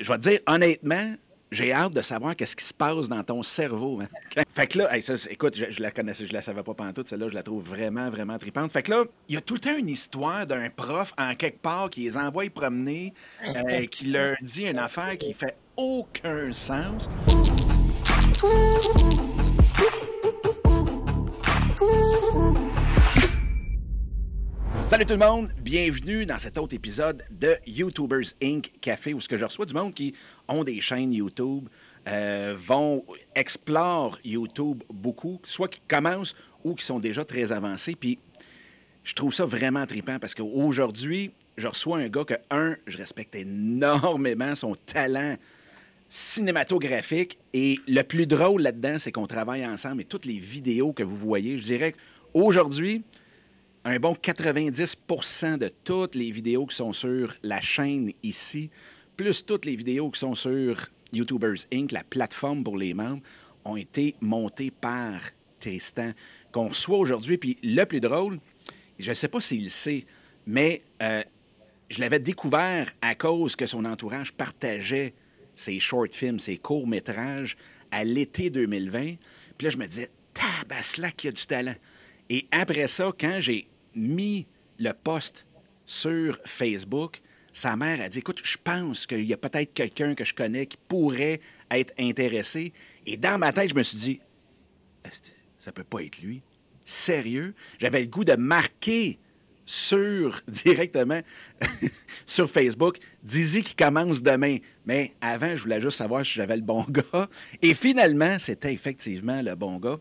je vais te dire honnêtement, j'ai hâte de savoir qu'est-ce qui se passe dans ton cerveau. fait que là, ça, écoute, je, la connaissais, je la savais pas pantoute, celle-là, je la trouve vraiment, vraiment tripante. Fait que là, il y a tout le temps une histoire d'un prof en quelque part qui les envoie promener, euh, qui leur dit une affaire qui fait aucun sens. Salut tout le monde, bienvenue dans cet autre épisode de YouTubers Inc. Café où ce que je reçois du monde qui ont des chaînes YouTube, euh, vont explorent YouTube beaucoup, soit qui commencent ou qui sont déjà très avancés. Puis je trouve ça vraiment trippant parce qu'aujourd'hui, je reçois un gars que, un, je respecte énormément son talent cinématographique. Et le plus drôle là-dedans, c'est qu'on travaille ensemble et toutes les vidéos que vous voyez, je dirais qu'aujourd'hui, un bon 90% de toutes les vidéos qui sont sur la chaîne ici, plus toutes les vidéos qui sont sur YouTubers Inc., la plateforme pour les membres, ont été montées par Tristan, qu'on reçoit aujourd'hui. Puis le plus drôle, je ne sais pas s'il sait, mais euh, je l'avais découvert à cause que son entourage partageait ses short films, ses courts-métrages à l'été 2020. Puis là, je me disais, tabaslac, qu'il y a du talent. Et après ça, quand j'ai mis le post sur Facebook, sa mère a dit Écoute, je pense qu'il y a peut-être quelqu'un que je connais qui pourrait être intéressé. Et dans ma tête, je me suis dit Ça peut pas être lui. Sérieux? J'avais le goût de marquer sur directement sur Facebook Dizzy qui commence demain. Mais avant, je voulais juste savoir si j'avais le bon gars. Et finalement, c'était effectivement le bon gars.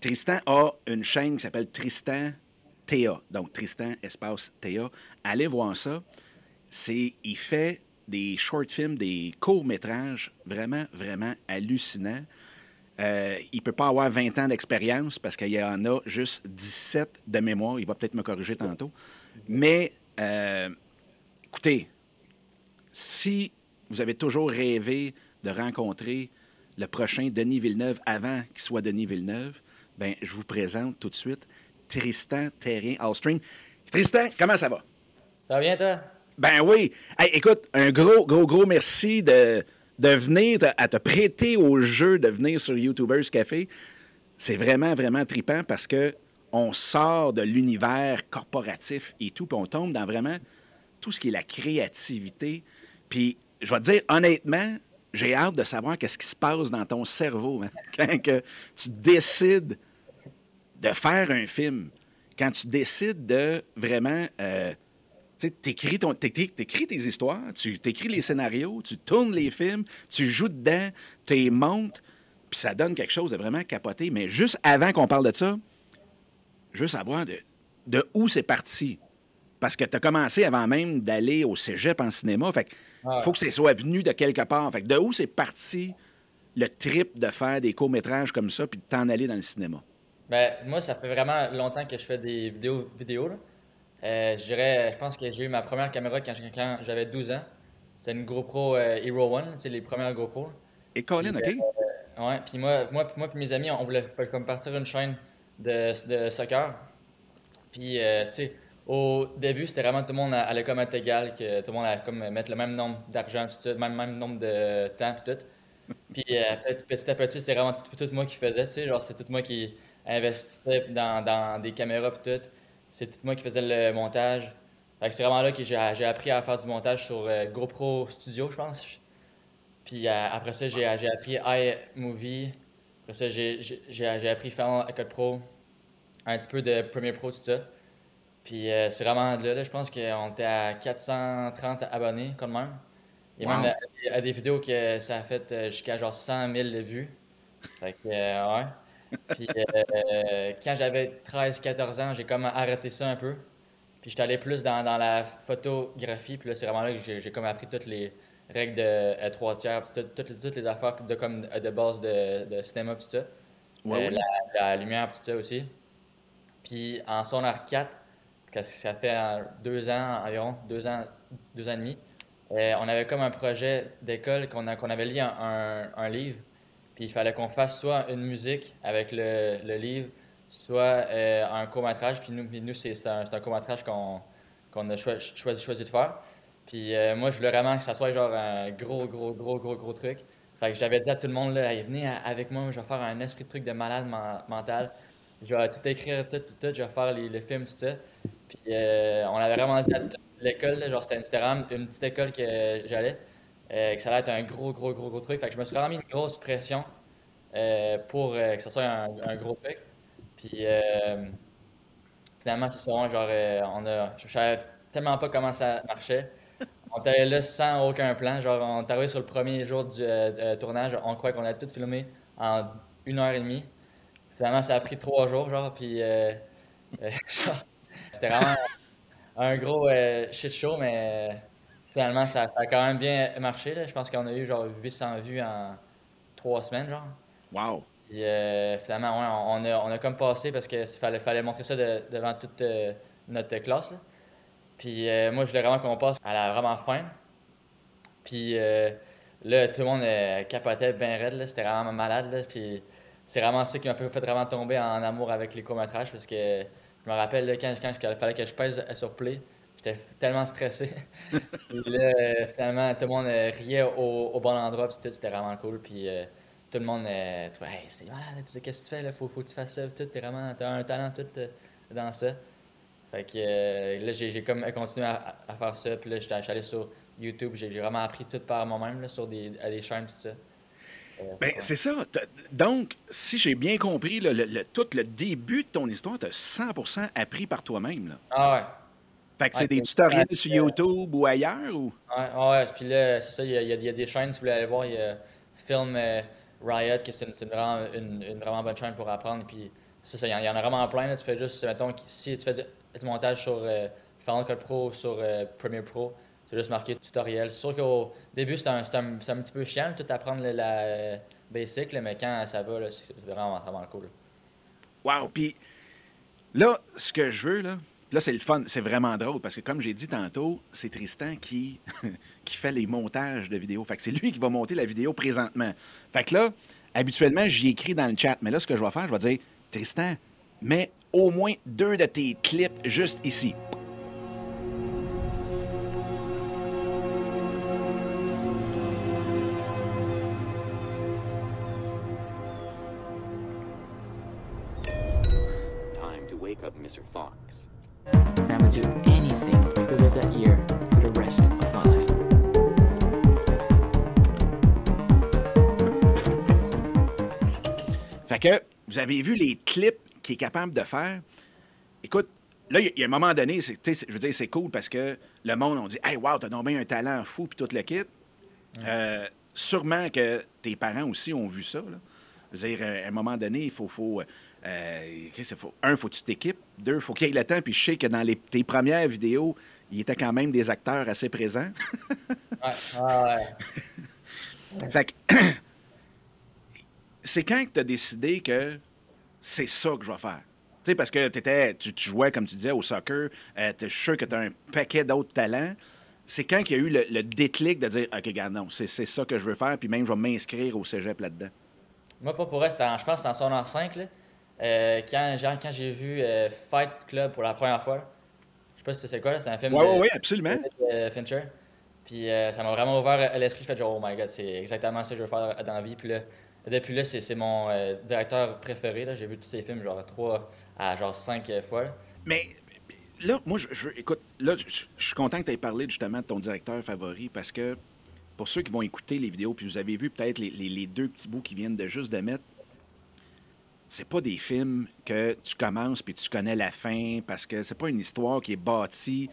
Tristan a une chaîne qui s'appelle Tristan Théa. Donc, Tristan espace Théa. Allez voir ça. C'est, il fait des short films, des courts-métrages vraiment, vraiment hallucinants. Euh, il ne peut pas avoir 20 ans d'expérience parce qu'il y en a juste 17 de mémoire. Il va peut-être me corriger tantôt. Mais, euh, écoutez, si vous avez toujours rêvé de rencontrer le prochain Denis Villeneuve avant qu'il soit Denis Villeneuve, ben, je vous présente tout de suite Tristan Terrien Allstream. Tristan, comment ça va? Ça va bien, toi? Ben oui. Hey, écoute, un gros, gros, gros merci de, de venir, à te prêter au jeu de venir sur YouTubers Café. C'est vraiment, vraiment tripant parce que on sort de l'univers corporatif et tout, puis on tombe dans vraiment tout ce qui est la créativité. Puis, je vais te dire, honnêtement, j'ai hâte de savoir qu'est-ce qui se passe dans ton cerveau man, quand que tu décides de faire un film, quand tu décides de vraiment... euh, tu écris, tes histoires, tu écris les scénarios, tu tournes les films, tu joues dedans, tu les montes, puis ça donne quelque chose de vraiment capoté. Mais juste avant qu'on parle de ça, je veux savoir de, de où c'est parti. Parce que tu as commencé avant même d'aller au cégep en cinéma. Fait ouais. faut que ça soit venu de quelque part. Fait que de où c'est parti le trip de faire des courts-métrages comme ça puis de t'en aller dans le cinéma? Ben, moi, ça fait vraiment longtemps que je fais des vidéos, vidéos là. Euh, je dirais, je pense que j'ai eu ma première caméra quand, quand j'avais 12 ans. C'était une GoPro euh, Hero One, c'est les premières GoPro. Et Colin, Puis, OK? euh, ouais, puis moi, moi, moi puis mes amis, on voulait comme partir une chaîne de, de soccer. Puis, tu sais, au début, c'était vraiment tout le monde allait comme être égal, que tout le monde allait comme mettre le même nombre d'argent, le même, même nombre de temps, puis tout. Puis, petit à petit, c'était vraiment tout, tout moi qui faisais, tu sais, genre, c'est tout moi qui investissais dans, dans des caméras, puis tout. C'est tout moi qui faisais le montage. C'est vraiment là que j'ai appris à faire du montage sur euh, GoPro Studio, je pense. Puis euh, après ça, j'ai appris iMovie. Après ça, j'ai appris Final Cut Pro, un petit peu de Premiere Pro, tout ça. Puis euh, c'est vraiment là, là, je pense qu'on était à 430 abonnés, quand même. Et Wow. même à, à des vidéos que ça a fait euh, jusqu'à genre 100 000 vues. Fait que, ouais. Puis euh, quand j'avais 13-14 ans, j'ai comme arrêté ça un peu. Puis j'étais allé plus dans, dans la photographie. Puis là, c'est vraiment là que j'ai comme appris toutes les règles de euh, trois tiers, tout- toutes, les- toutes les affaires de, comme, de base de, de cinéma, puis tout ça. Ouais, Euh, la, la lumière, puis tout ça aussi. Puis en sonar 4, parce que ça fait euh, deux ans environ, deux ans, deux ans et demi, euh, on avait comme un projet d'école qu'on avait lu un, un- un livre. Puis il fallait qu'on fasse soit une musique avec le, le livre, soit euh, un court-métrage. Puis nous, nous c'est un, un court-métrage qu'on a choi- choisi, de faire. Puis euh, moi, je voulais vraiment que ça soit genre un gros, gros, gros, gros, gros truc. Fait que j'avais dit à tout le monde, là, venez avec moi, je vais faire un esprit de truc de malade mental. Je vais tout écrire, tout, tout, tout, je vais faire les, le film, tout ça. Puis euh, on avait vraiment dit à toute l'école, genre c'était une, une petite école que j'allais, euh, que ça allait être un gros, gros, gros, gros truc. Fait que je me suis vraiment mis une grosse pression euh, pour que ce soit un, gros truc. Puis finalement, c'est ça, genre, on a, je savais tellement pas comment ça marchait. On était là sans aucun plan. Genre, on est arrivé sur le premier jour du tournage. On croit qu'on a tout filmé en une heure et demie. Finalement, ça a pris trois jours, genre, puis C'était vraiment un gros euh, shit show, mais finalement, ça, a quand même bien marché. Je pense qu'on a eu genre 800 vues en trois semaines, genre. Wow! Euh, finalement, on, a, on a comme passé parce qu'il fallait, fallait montrer ça devant toute euh, notre classe. Puis moi, je voulais vraiment qu'on passe à la vraiment fin. Puis là, tout le monde capotait bien raide. C'était vraiment malade. Puis c'est vraiment ça qui m'a fait, fait, vraiment tomber en amour avec les courts-métrages parce que je me rappelle, là, quand, quand, il fallait que je pèse sur play, j'étais tellement stressé. puis là, finalement, tout le monde euh, riait au, bon endroit, puis c'était vraiment cool. Puis euh, tout le monde, euh, tu hey, c'est malade, tu sais, qu'est-ce que tu fais, là, faut, faut que tu fasses ça, tout, t'es vraiment, t'as un talent tout dans ça. Fait que là, j'ai comme continué à, faire ça, puis là, j'étais allé sur YouTube, j'ai vraiment appris tout par moi-même, sur des, à des chaînes, tout ça. Ben, c'est ça. Donc, si j'ai bien compris, le, tout le début de ton histoire, tu as 100 appris par toi-même. Ah ouais. Fait que c'est des tutoriels sur YouTube ou ailleurs? Ou? Ouais, ouais. Puis là, c'est ça, il y, a, des chaînes, si vous voulez aller voir, il y a Film euh, Riot, qui c'est une, vraiment, une, vraiment bonne chaîne pour apprendre. Puis c'est ça, il y, en a vraiment plein. Là. Tu fais juste, mettons, si tu fais du montage sur euh, Final Cut Pro, sur euh, Premiere Pro, c'est juste marqué tutoriel. C'est sûr qu'au début, c'est un, un, un, petit peu chiant, tout apprendre la, la basic, mais quand ça va, c'est vraiment, vraiment cool. Wow! Puis là, ce que je veux, là, là c'est le fun, c'est vraiment drôle, parce que comme j'ai dit tantôt, c'est Tristan qui, qui fait les montages de vidéos. Fait c'est lui qui va monter la vidéo présentement. Fait que là, habituellement, j'y écris dans le chat, mais là, ce que je vais faire, je vais dire, Tristan, mets au moins deux de tes clips juste ici. Vous avez vu les clips qu'il est capable de faire? Écoute, là, il y a un moment donné, je veux dire, c'est cool parce que le monde, on dit Hey, wow, t'as bien un talent fou, puis tout le kit. Euh, sûrement que tes parents aussi ont vu ça. Je veux dire, à un moment donné, il faut. faut euh, faut, un, faut que tu t'équipes. Deux, faut qu'il y ait le temps. Puis je sais que dans les, tes premières vidéos, il était quand même des acteurs assez présents. ouais, ouais. fait que, c'est quand tu as décidé que c'est ça que je vais faire? Tu sais, parce que étais, tu, jouais, comme tu disais, au soccer, euh, tu es sûr que tu as un paquet d'autres talents. C'est quand qu'il y a eu le, déclic de dire, OK, regarde, non, c'est ça que je veux faire, puis même je vais m'inscrire au cégep là-dedans? Moi, pas pour elle, je pense que en 5, là. Euh, quand, quand j'ai vu euh, Fight Club pour la première fois, je sais pas si c'est quoi, c'est un film Oui, oui, oui, absolument. De, Fincher. Puis ça m'a vraiment ouvert l'esprit, fait genre, oh my god, c'est exactement ça que je veux faire dans la vie. Puis là, depuis là, c'est mon euh, directeur préféré. J'ai vu tous ses films genre trois à genre cinq fois. Mais là, moi, je, écoute, là, je, suis content que tu aies parlé justement de ton directeur favori parce que pour ceux qui vont écouter les vidéos, puis vous avez vu peut-être les, deux petits bouts qui viennent de juste de mettre, c'est pas des films que tu commences puis tu connais la fin parce que c'est pas une histoire qui est bâtie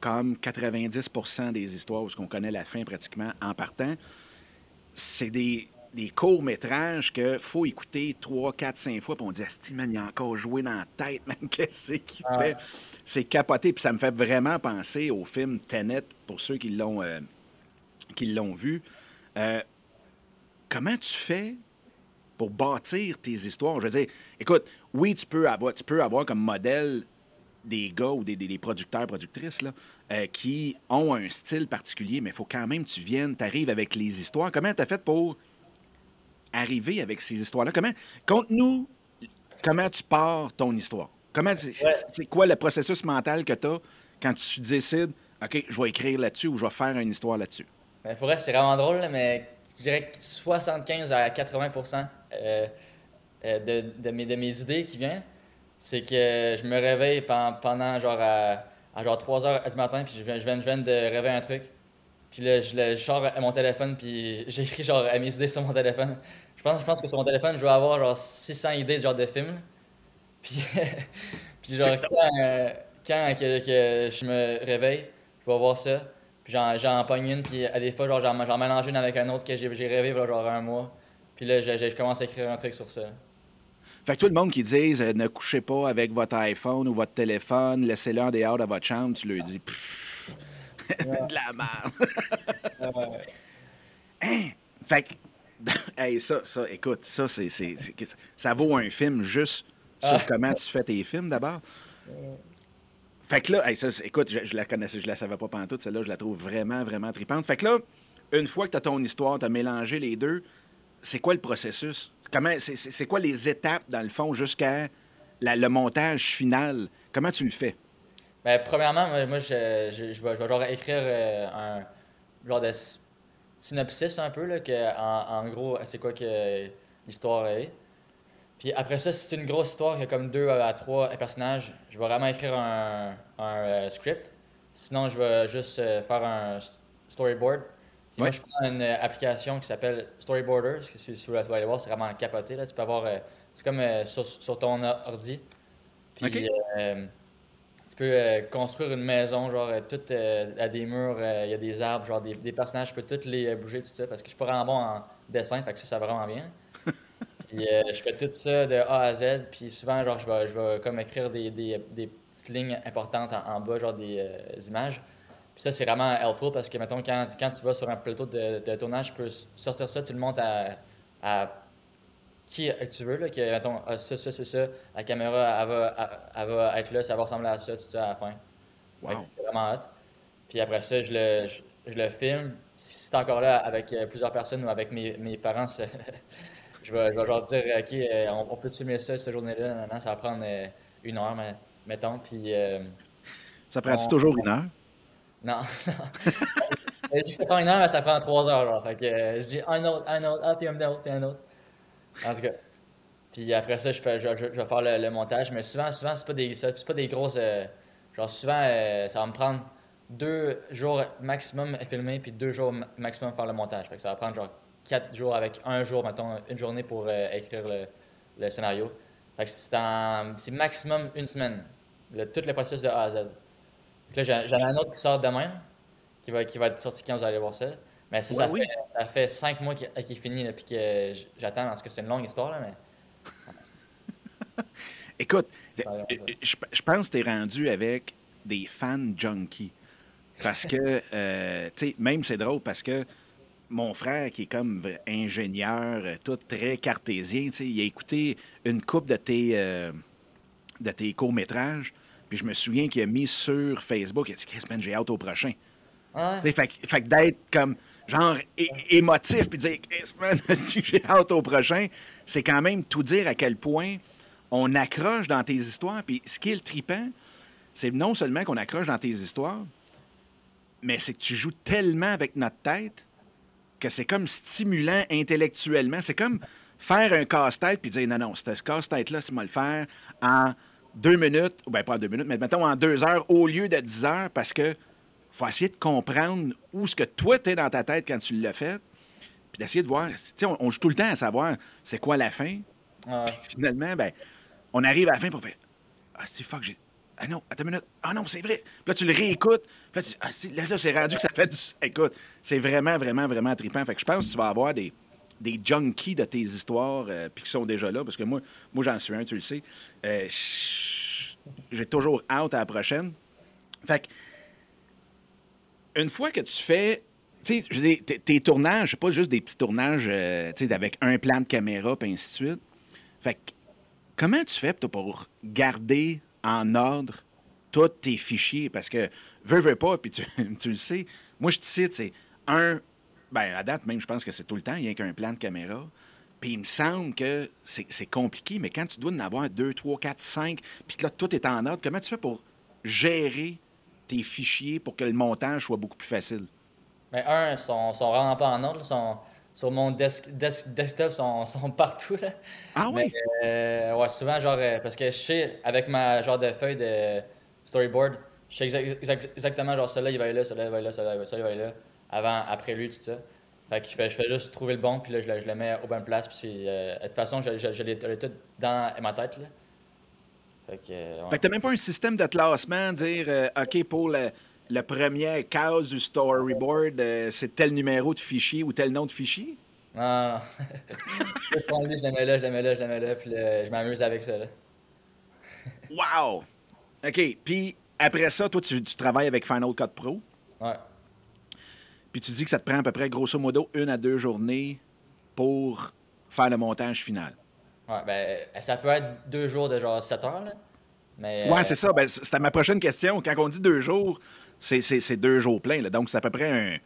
comme 90% des histoires où on connaît la fin pratiquement en partant. C'est des, des courts-métrages qu'il faut écouter trois, quatre, cinq fois, puis on dit, Asti, man, il a encore joué dans la tête, man, qu'est-ce qu'il ah fait? C'est capoté, puis ça me fait vraiment penser au film Tenet, pour ceux qui l'ont euh, l'ont vu. Euh, comment tu fais pour bâtir tes histoires? Je veux dire, écoute, oui, tu peux avoir, tu peux avoir comme modèle des gars ou des, des, producteurs, productrices là, euh, qui ont un style particulier, mais il faut quand même que tu viennes, tu arrives avec les histoires. Comment tu as fait pour arriver avec ces histoires-là? Comment, conte-nous comment tu pars ton histoire. Comment, c'est, quoi le processus mental que tu as quand tu décides, OK, je vais écrire là-dessus ou je vais faire une histoire là-dessus? Mais pour vrai, c'est vraiment drôle, mais je dirais que 75 à 80 euh, euh, de, de, mes, de mes idées qui viennent, c'est que je me réveille pendant, genre à, genre 3 heures du matin, puis je viens, je, viens, je viens de rêver un truc. Puis là, je, je sors à mon téléphone, puis j'écris genre à mes idées sur mon téléphone. Je pense, je pense que sur mon téléphone, je dois avoir genre 600 idées de genre de films. Puis, puis genre, quand, euh, quand que, que, je me réveille, je vais voir ça. Puis j'en pogne une, puis à des fois, genre, j'en mélange une avec un autre que j'ai rêvé genre un mois. Puis là, je, commence à écrire un truc sur ça. Fait que tout le monde qui dit euh, ne couchez pas avec votre iPhone ou votre téléphone, laissez-le en dehors de votre chambre, tu lui dis de la merde. hein? Fait que, hey, ça, ça, écoute, ça, c'est, ça vaut un film juste sur ah. comment tu fais tes films d'abord. Fait que là, ça, écoute, je, la connaissais, je la savais pas pendant toute celle-là, je la trouve vraiment, vraiment tripante. Fait que là, une fois que tu as ton histoire, tu as mélangé les deux, c'est quoi le processus? Comment, c'est, quoi les étapes, dans le fond, jusqu'à le montage final? Comment tu le fais? Bien, premièrement, moi, je, je, vais, genre écrire euh, un genre de synopsis un peu, là, que, en, gros, c'est quoi que l'histoire est. Puis après ça, si c'est une grosse histoire qui a comme deux à trois personnages, je vais vraiment écrire un, un euh, script. Sinon, je vais juste euh, faire un storyboard. Moi, je prends une euh, application qui s'appelle Storyboarder. Si, si, vous allez voir, c'est vraiment capoté. Là. Tu peux avoir. c'est comme sur, ton ordi. Puis tu peux construire une maison, genre, tout à des murs, il y a des arbres, genre, des, des, personnages, je peux tous les bouger, tout ça, parce que je suis pas vraiment bon en dessin, fait que ça, ça va vraiment bien. Puis euh, je fais tout ça de A à Z. Puis souvent, genre, je vais, je vais comme écrire des, des, des petites lignes importantes en, bas, genre des, euh, images. Puis ça, c'est vraiment helpful parce que, mettons, quand, quand tu vas sur un plateau de, de, tournage, tu peux sortir ça, tu le montres à, à qui tu veux, là, que, mettons, ah, ça, ça, c'est ça, la caméra, elle va, elle, va être là, ça va ressembler à ça, tout ça à la fin. Wow. C'est vraiment hot. Puis après ça, je le, je, le filme. Si c'est encore là avec euh, plusieurs personnes ou avec mes, mes parents, je vais, je vais genre dire, OK, euh, on, peut filmer ça cette journée-là? ça va prendre euh, une heure, mais, mettons. Puis, euh, ça prend-tu toujours une heure? Non, non. je dis que ça prend une heure, mais ça prend trois heures. Genre. Fait que, je dis un autre, un autre, ah, puis un autre, puis un autre. En tout cas. Puis après ça, je, fais, je, je, vais faire le, montage. Mais souvent, souvent c'est pas des, c'est pas des grosses. genre, souvent, ça va me prendre deux jours maximum à filmer, puis deux jours maximum à faire le montage. Fait que ça va prendre genre quatre jours avec un jour, mettons, une journée pour euh, écrire le, scénario. c'est maximum une semaine, le, tout le processus de A à Z. là, j'en ai un autre qui sort demain, qui va, qui va être sorti quand vous allez voir ça. Mais ça, ça, fait, ça, fait, cinq mois qu'il est fini, puis que j'attends, parce que c'est une longue histoire, là, mais... Écoute, je, pense que tu es rendu avec des fans junkies. Parce que, euh, tu sais, même c'est drôle parce que mon frère, qui est comme ingénieur, euh, tout très cartésien, il a écouté une coupe de tes, euh, de tes courts-métrages, puis je me souviens qu'il a mis sur Facebook, il a dit Chris, j'ai hâte au prochain. Fait, fait que d'être comme genre émotif, puis dire Chris, j'ai hâte au prochain, c'est quand même tout dire à quel point on accroche dans tes histoires. Puis ce qui est le tripant, c'est non seulement qu'on accroche dans tes histoires, mais c'est que tu joues tellement avec notre tête que c'est comme stimulant intellectuellement. C'est comme faire un casse-tête puis dire non, non, ce casse-tête-là, c'est moi le faire en deux minutes, ou bien pas en deux minutes, mais mettons en deux heures au lieu de dix heures parce que faut essayer de comprendre où ce que toi, tu es dans ta tête quand tu l'as fait, puis d'essayer de voir. On, on joue tout le temps à savoir c'est quoi la fin. Finalement, ben, on arrive à la fin pour faire Ah, c'est fuck, j'ai ah non, attends une minute. Ah non, c'est vrai. Puis là, tu le réécoutes. Puis là, tu ah, là, c'est rendu que ça fait du. Écoute, c'est vraiment, vraiment, vraiment trippant. Fait que je pense que tu vas avoir des, des junkies de tes histoires, euh, puis qui sont déjà là, parce que moi, moi j'en suis un, tu le sais. Euh, j'ai toujours hâte à la prochaine. Fait que, une fois que tu fais. Tu tes tournages, c'est pas juste des petits tournages euh, tu avec un plan de caméra, puis ainsi de suite. Fait que, comment tu fais pour garder en ordre tous tes fichiers? Parce que veux, veux pas, puis tu, le sais. Moi, je te cite, c'est un. Ben, à date, même, je pense que c'est tout le temps, il n'y a qu'un plan de caméra. Puis il me semble que c'est compliqué, mais quand tu dois en avoir deux, trois, quatre, cinq, puis que là, tout est en ordre, comment tu fais pour gérer tes fichiers pour que le montage soit beaucoup plus facile? Mais un, sont, sont vraiment pas en ordre. sont- sur mon desk, desk- desktop, sont, sont partout. Là. Ah oui? Mais, euh, ouais, souvent, genre, euh, parce que je sais, avec ma genre de feuille de storyboard, je sais exact- exact- exactement, genre, celui-là, il va aller là, celui-là, il va aller là, celui-là, il va aller là, avant, après lui, tout ça. Fait que je fais, je fais juste trouver le bon, puis là, je le, je le mets aux bonnes places, puis euh, de toute façon, je, je, je l'ai je l'ai tout dans ma tête, là. Fait que, ouais. Fait que t'as même pas un système de classement, dire euh, OK, pour le, le premier case du storyboard, euh, c'est tel numéro de fichier ou tel nom de fichier? Non, non, non. je prends lui, je le mets là, je le mets là, je le mets là, puis là, je m'amuse avec ça, là. Wow! OK. Puis après ça, toi, tu, tu travailles avec Final Cut Pro? Ouais. Puis tu dis que ça te prend à peu près, grosso modo, une à deux journées pour faire le montage final. Ouais, ben, euh, ça peut être deux jours de genre 7 heures, là. Mais, Ouais, euh, c'est ça. Ben, c'était ma prochaine question. Quand on dit deux jours, c'est, c'est- c'est deux jours pleins. là. Donc, c'est à peu près un,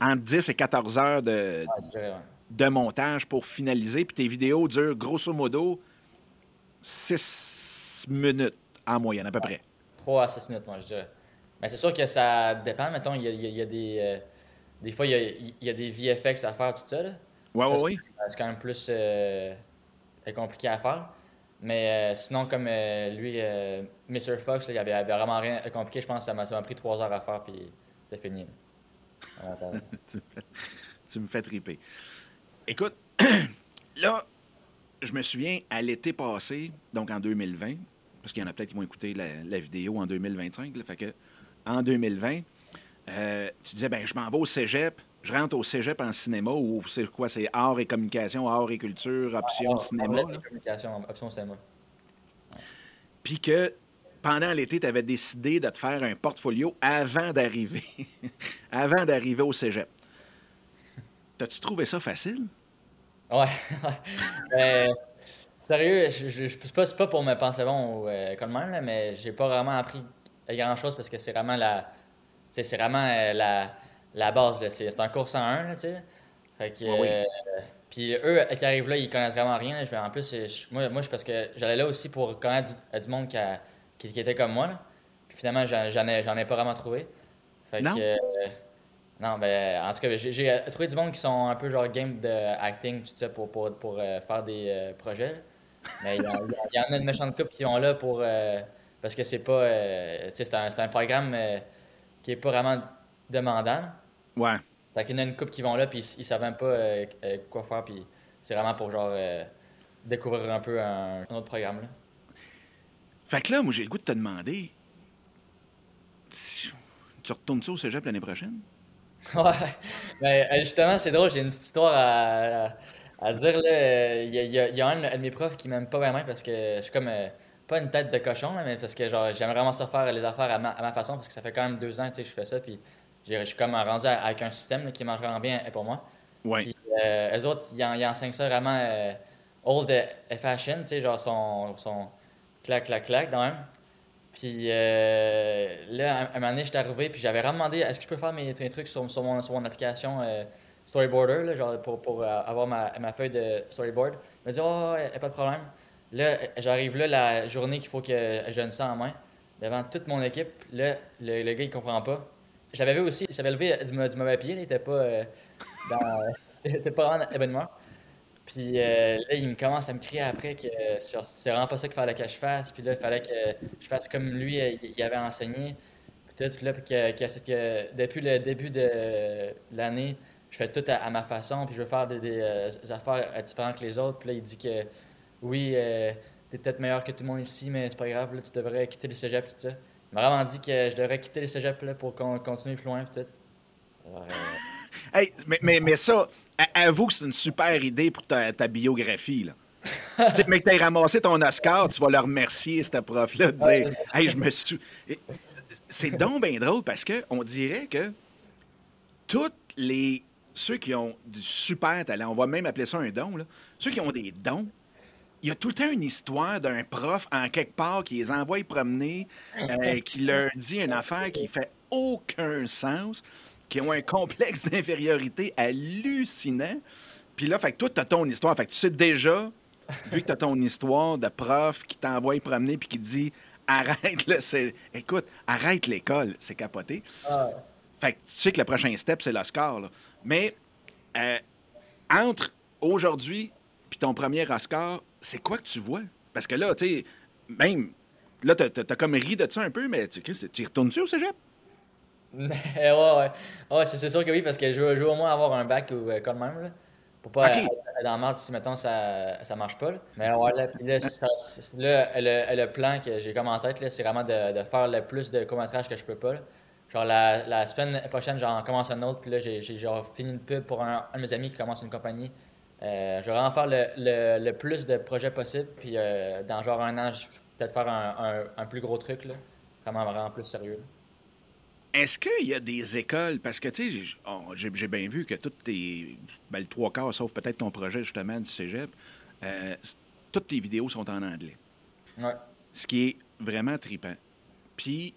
entre 10 et 14 heures de, ouais, ouais. de montage pour finaliser. Puis tes vidéos durent grosso modo 6 minutes en moyenne, à peu près. 3 à 6 minutes, moi, je dirais. Mais c'est sûr que ça dépend. Mettons, il y a, il y des. euh, des fois, il y a, il y a des VFX à faire, tout ça. Là. Ouais, ouais, oui. c'est- C'est quand même plus euh, compliqué à faire. Mais euh, sinon, comme euh, lui, euh, Mr. Fox, il n'y avait, avait vraiment rien compliqué. Je pense que ça m'a pris 3 heures à faire, puis c'est fini. tu, me fais, triper. Écoute, là, je me souviens à l'été passé, donc en 2020, parce qu'il y en a peut-être qui vont écouter la, la vidéo en 2025, là, fait que en 2020, euh, tu disais, ben je m'en vais au cégep, je rentre au cégep en cinéma, ou c'est quoi, c'est art et communication, art et culture, option Ah, cinéma. on là. communication, option cinéma. Puis que pendant l'été, tu avais décidé de te faire un portfolio avant d'arriver, avant d'arriver au cégep. T'as-tu trouvé ça facile? Ouais. Ben, sérieux, je, je, je- pas, pas pour me penser bon euh, comme même, là, mais j'ai pas vraiment appris grand chose parce que c'est vraiment la. c'est vraiment euh, la, la base. là. C'est c'est un cours 101, là, tu sais. Fait que. Oui. euh, puis eux, qui arrivent là, ils connaissent vraiment rien. là. En plus, je- moi, moi, je parce que j'allais là aussi pour connaître du, euh, du monde qui, a- qui, qui était comme moi. Là. Puis finalement, j'en j'en ai, j'en ai pas vraiment trouvé. Fait Non? que, euh, non, ben, en tout cas, j'ai j'ai trouvé du monde qui sont un peu genre game de acting, tout ça, pour, pour, pour euh, faire des euh, projets. là. Mais il y, en- il y en a une méchante couple qui vont là pour. euh, parce que c'est pas. euh, c'est un, c'est un programme euh, qui est pas vraiment demandant. Ouais. Fait qu'il y en a une couple qui vont là, puis ils, ils savent même pas euh, euh, quoi faire, puis c'est vraiment pour genre euh, découvrir un peu un, un autre programme. Là. Fait que là, moi, j'ai le goût de te demander. Tu tu retournes-tu au cégep l'année prochaine? Ouais, ben, justement, c'est drôle, j'ai une petite histoire à, à- à dire. là. Il y a, il y a- un de mes profs qui m'aime pas vraiment parce que je suis comme. euh, pas une tête de cochon, là, mais parce que genre j'aimerais vraiment ça faire les affaires à ma, à ma façon parce que ça fait quand même deux ans que je fais ça. Puis je suis comme rendu avec un système là, qui marche vraiment bien pour moi. Oui. Puis euh, eux autres, ils, en- ils enseignent ça vraiment euh, old euh, fashion, tu sais, genre son, son clac, clac, clac, quand même. Puis euh, là, un, un moment donné, j'étais arrivé, puis j'avais vraiment demandé est-ce que je peux faire mes, mes trucs sur, sur, mon, sur mon application euh, Storyboarder, là, genre pour, pour euh, avoir ma, ma feuille de storyboard. Il m'a dit oh, y a pas de problème. Là, j'arrive là la journée qu'il faut que je donne ça en main, devant toute mon équipe. Là, le, le gars, il comprend pas. Je l'avais vu aussi, il s'avait levé du, ma- du mauvais pied, il était pas euh, dans. il était pas vraiment dans l'événement. Puis euh, là, il me commence à me crier après que euh, c'est vraiment pas ça qu'il fallait que je fasse. Puis là, il fallait que je fasse comme lui, euh, il avait enseigné. Puis tout, là, que, depuis le début de l'année, je fais tout à, ma façon, puis je veux faire des, euh, affaires euh, différentes que les autres. Puis là, il dit que oui, euh, t'es peut-être meilleur que tout le monde ici, mais c'est pas grave, tu devrais quitter le cégep, tout ça. M'a vraiment dit que je devrais quitter le cégep là, pour qu'on continue plus loin, euh, Hey, mais, mais, mais ça, avoue que c'est une super idée pour ta, ta biographie. Là. Tu mais que tu ramassé ton Oscar, tu vas le remercier, ce prof-là, de dire Hey, je me suis. C'est donc bien drôle parce qu'on dirait que tous les. Ceux qui ont du super talent, on va même appeler ça un don, là, ceux qui ont des dons, il y a tout le temps une histoire d'un prof en quelque part qui les envoie promener, euh, qui leur dit une affaire qui fait aucun sens, qui ont un complexe d'infériorité hallucinant. Puis là, fait que toi, tu as ton histoire. Fait que tu sais déjà, vu que tu as ton histoire de prof qui t'envoie promener puis qui dit arrête, là, c'est... Écoute, arrête l'école, c'est capoté. Ah, Fait que tu sais que le prochain step, c'est l'Oscar, là. Mais euh, entre aujourd'hui puis ton premier Oscar, c'est quoi que tu vois? Parce que là, tu sais, même... Là, t'as, comme ri de ça un peu, mais tu, y retournes-tu au cégep? ouais, ouais. Ouais, c'est sûr que oui, parce que je veux, je veux au moins avoir un bac ou euh, quand même, là, pour pas être dans la merde si, mettons, ça, ça marche pas. là. Mais ouais, là, là, ça- là, le, le plan que j'ai comme en tête, là, c'est vraiment de, de faire le plus de courts-métrages que je peux pas. là. Genre, la, la semaine prochaine, j'en commence un autre, puis là, j'ai j'ai genre fini une pub pour un, un de mes amis qui commence une compagnie. Euh, je vais vraiment faire le, le, le plus de projets possible, puis euh, dans genre un an, je vais peut-être faire un, un, un plus gros truc, là. Vraiment, vraiment plus sérieux. Est-ce qu'il y a des écoles, parce que, tu sais, j'ai j'ai bien vu que toutes tes, ben, le trois quarts, sauf peut-être ton projet, justement, du cégep, euh, toutes tes vidéos sont en anglais. Ouais. Ce qui est vraiment tripant. Puis,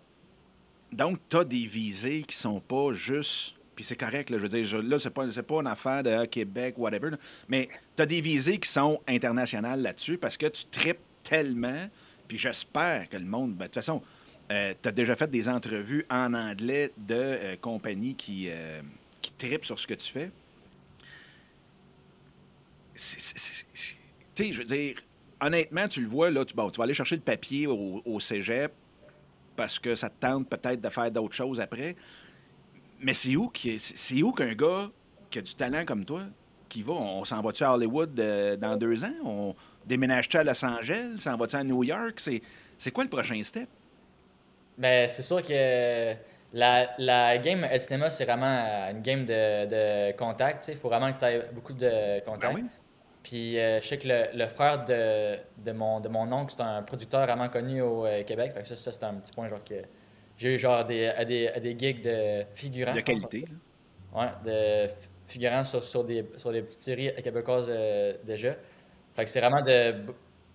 donc, tu as des visées qui sont pas juste. Puis c'est correct, là, je veux dire, là, c'est pas, pas une affaire de ah, Québec, whatever, mais tu as des visées qui sont internationales là-dessus parce que tu tripes tellement, puis j'espère que le monde. ben, de toute façon, tu as déjà fait des entrevues en anglais de euh, compagnies qui, euh, qui tripent sur ce que tu fais. Tu sais, je veux dire, honnêtement, tu le vois, là, tu, tu vas aller chercher le papier au, au cégep parce que ça te tente peut-être de faire d'autres choses après. Mais c'est où, qui- c'est où qu'un gars qui a du talent comme toi, qui va, on s'en va-tu à Hollywood euh, dans deux ans? On déménage-tu à Los Angeles? S'en va-tu à New York? C'est, c'est quoi le prochain step? Ben, c'est sûr que la, la game de cinéma, c'est vraiment euh, une game de, de contact. Il faut vraiment que tu aies beaucoup de contacts. Ben oui. Puis euh, je sais que le, le frère de, de, mon, de mon oncle, c'est un producteur vraiment connu au euh, Québec. Fait que ça, ça c'est un petit point genre que j'ai eu genre des, à des, à des gigs de figurants. De qualité. là. Ouais, de figurants sur, sur, des, sur des petites séries québécoises euh, déjà. Fait que c'est vraiment de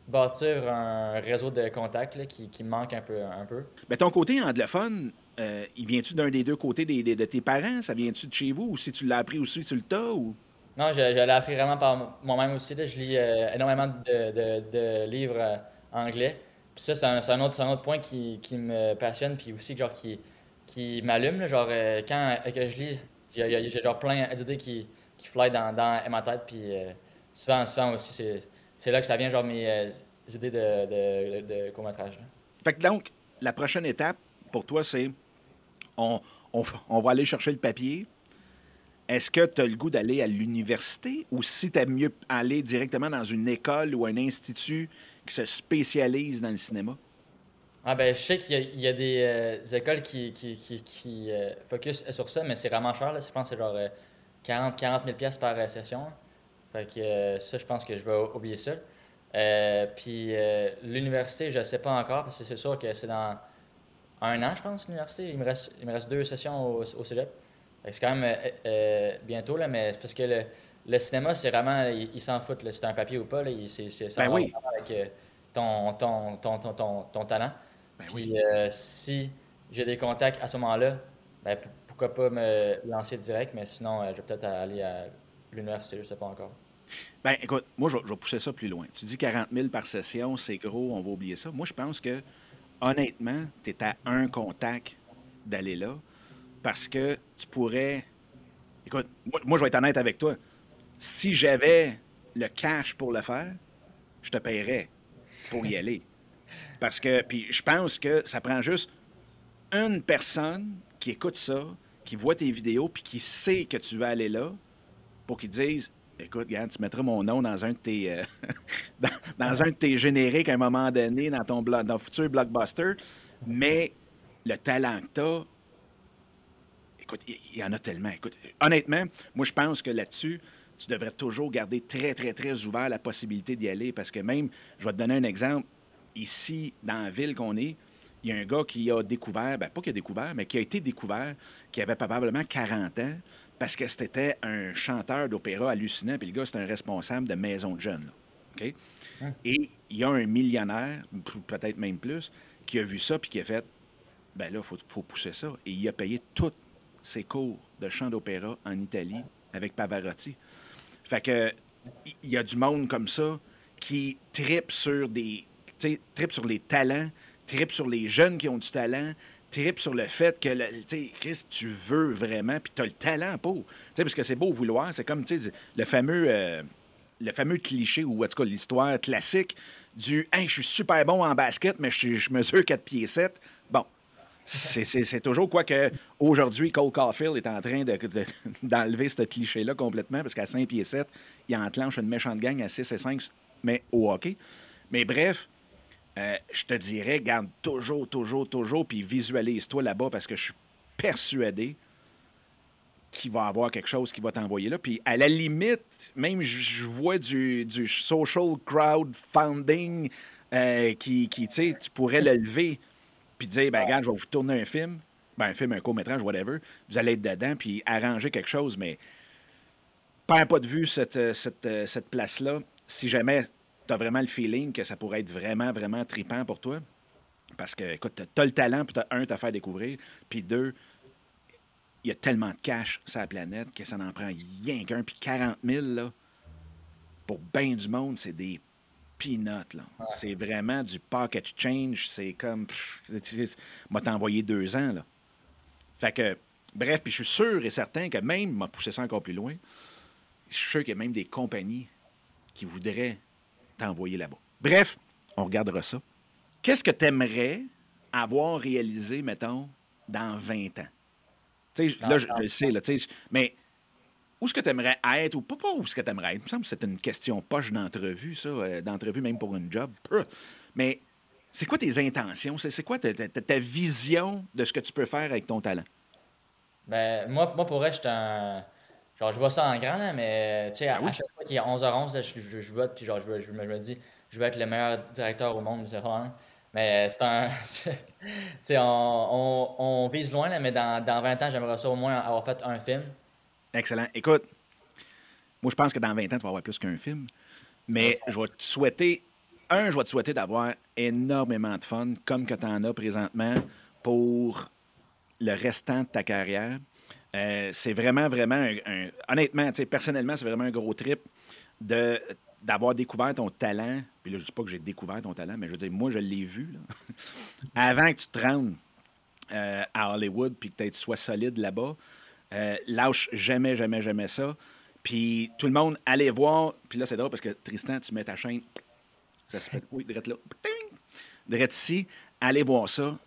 bâtir un réseau de contacts là, qui, qui manque un peu. Un peu. Mais ton côté anglophone, euh, il vient-tu d'un des deux côtés des- des- de tes parents? Ça vient-tu de chez vous? Ou si tu l'as appris aussi sur le tas? Ou... Non, je, je l'ai appris vraiment par moi-même aussi. Là. Je lis euh, énormément de, de- de livres euh, anglais. Puis ça, c'est un, autre, point qui, me passionne, puis aussi genre qui, qui m'allume. Genre, euh, quand euh, que je lis, j'ai genre plein d'idées qui, qui dans, dans ma tête. Puis euh, souvent, souvent aussi, c'est, là que ça vient, genre mes idées de, de, court-métrage. Fait que donc, la prochaine étape pour toi, c'est on, on, on va aller chercher le papier. Est-ce que tu as le goût d'aller à l'université? Ou si tu mieux aller directement dans une école ou un institut qui se spécialise dans le cinéma? Ah ben, je sais qu'il y a, des euh, écoles qui, qui, qui, euh, focus sur ça, mais c'est vraiment cher. Là. Je pense que c'est genre euh, 40, 40 000 pièces par session. Fait que euh, ça, je pense que je vais oublier ça. Puis l'université, je ne sais pas encore, parce que c'est sûr que c'est dans un an, je pense, l'université. Il me reste, il me reste deux sessions au, au cégep. C'est quand même bientôt, là, mais c'est parce que le, le cinéma, c'est vraiment, il, il s'en fout, là, si c'est un papier ou pas, c'est, ça Ben oui. avec euh, ton, ton, ton, ton, ton, ton talent. Ben Puis euh, si j'ai des contacts à ce moment-là, ben, pourquoi pas me lancer direct, mais sinon, euh, je vais peut-être aller à l'université, je sais pas encore. Ben, écoute, moi, je, vais- je vais pousser ça plus loin. Tu dis 40 000 par session, c'est gros, on va oublier ça. Moi, je pense que, honnêtement, tu es à un contact d'aller là parce que tu pourrais. Écoute, moi, moi, je vais être honnête avec toi. Si j'avais le cash pour le faire, je te paierais pour y aller. Parce que, puis je pense que ça prend juste une personne qui écoute ça, qui voit tes vidéos, puis qui sait que tu vas aller là, pour qu'ils disent Écoute, regarde, tu mettras mon nom dans un de tes, euh, dans, un de tes génériques à un moment donné, dans ton, futur blockbuster, mais le talent que tu as, écoute, il il y, en a tellement. Écoute, honnêtement, moi, je pense que là-dessus, tu devrais toujours garder très, très, très ouvert la possibilité d'y aller parce que même, je vais te donner un exemple, ici, dans la ville qu'on est, il y a un gars qui a découvert, ben, pas qui a découvert, mais qui a été découvert, qui avait probablement 40 ans, parce que c'était un chanteur d'opéra hallucinant, puis le gars, c'était un responsable de maison de jeunes. là. Et il y a un millionnaire, peut-être même plus, qui a vu ça, puis qui a fait, ben là, il faut, faut pousser ça. Et il a payé tous ses cours de chant d'opéra en Italie avec Pavarotti. Fait que, il y a du monde comme ça qui tripe sur des, tripe sur les talents, trip sur les jeunes qui ont du talent, trip sur le fait que, sais, Chris, tu veux vraiment, puis tu as le talent pour. Tu sais, parce que c'est beau vouloir. C'est comme, le fameux, euh, le fameux cliché, ou en tout cas l'histoire classique du Hey, je suis super bon en basket, mais je, je mesure 4 pieds 7. C'est toujours quoi que aujourd'hui, Cole Caulfield est en train d'enlever de, ce cliché-là complètement, parce qu'à 5 pieds 7, il enclenche une méchante gang à 6 et 5, mais au hockey. Mais bref, euh, je te dirais, garde toujours, toujours, toujours, puis visualise-toi là-bas parce que je suis persuadé qu'il va avoir quelque chose qui va t'envoyer là. Puis à la limite, même je vois du, social crowdfunding euh, qui, qui tu sais, tu pourrais le lever puis dire, ben regarde, je vais vous tourner un film, ben, un film, un court-métrage, whatever. Vous allez être dedans, puis arranger quelque chose, mais perds pas de vue cette, euh, cette, euh, cette place-là. Si jamais tu as vraiment le feeling que ça pourrait être vraiment, vraiment tripant pour toi, parce que, écoute, tu as le talent, puis tu un, te faire découvrir, puis deux, il y a tellement de cash sur la planète que ça n'en prend rien qu'un. Puis 40 000, là, pour bien du monde, c'est des Là. C'est vraiment du pocket change. C'est comme. M'a t'envoyé deux ans. Là. Fait que, bref, puis je suis sûr et certain que même, m'a poussé ça encore plus loin, je suis sûr qu'il y a même des compagnies qui voudraient t'envoyer là-bas. Bref, on regardera ça. Qu'est-ce que tu aimerais avoir réalisé, mettons, dans 20 ans? là, je, le sais, là, mais où est-ce que tu aimerais être ou pas, pas où est-ce que tu aimerais être? Il me semble que c'est une question poche d'entrevue, ça, euh, d'entrevue même pour une job. Mais c'est quoi tes intentions? C'est quoi ta, ta, vision de ce que tu peux faire avec ton talent? Ben, moi, moi pour vrai, je un. Genre, je vois ça en grand, là, mais tu sais, à, ben chaque fois qu'il y a 11h11, je, je, vote, puis genre, je, je, me, dis, je veux être le meilleur directeur au monde, c'est vraiment. Mais c'est un. tu on, on, vise loin, là, mais dans, dans 20 ans, j'aimerais ça au moins avoir fait un film. Excellent. Écoute, moi, je pense que dans 20 ans, tu vas avoir plus qu'un film. Mais je vais te souhaiter. Un, je vais te souhaiter d'avoir énormément de fun, comme que tu en as présentement, pour le restant de ta carrière. Euh, c'est vraiment, vraiment, un, honnêtement, personnellement, c'est vraiment un gros trip de d'avoir découvert ton talent, puis là, je ne dis pas que j'ai découvert ton talent, mais je veux dire, moi, je l'ai vu, avant que tu te rendes euh, à Hollywood, puis que tu sois solide là-bas. Euh, lâche jamais, jamais, jamais ça. Puis tout le monde, allez voir. Puis là, c'est drôle parce que Tristan, tu mets ta chaîne. Ça se fait. Oui, direct là? Direct ici. Allez voir ça.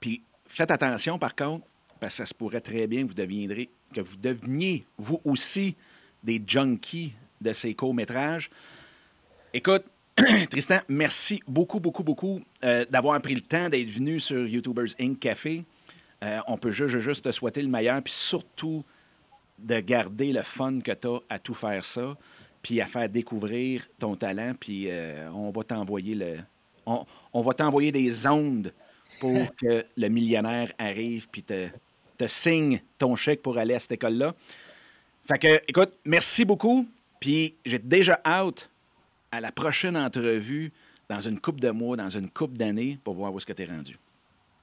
Puis faites attention, par contre, parce que ça se pourrait très bien que vous deviendrez, que vous deveniez, vous aussi, des junkies de ces courts-métrages. Écoute, Tristan, merci beaucoup, beaucoup, beaucoup euh, d'avoir pris le temps d'être venu sur YouTubers Inc. Café. Euh, on peut juste, juste te souhaiter le meilleur, puis surtout de garder le fun que tu as à tout faire ça, puis à faire découvrir ton talent, puis euh, on va t'envoyer le... On, va t'envoyer des ondes pour que le millionnaire arrive, puis te, te signe ton chèque pour aller à cette école-là. Fait que, écoute, merci beaucoup. Puis j'ai déjà hâte à la prochaine entrevue dans une coupe de mois, dans une coupe d'années, pour voir où est-ce que tu es rendu.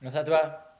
Merci à toi.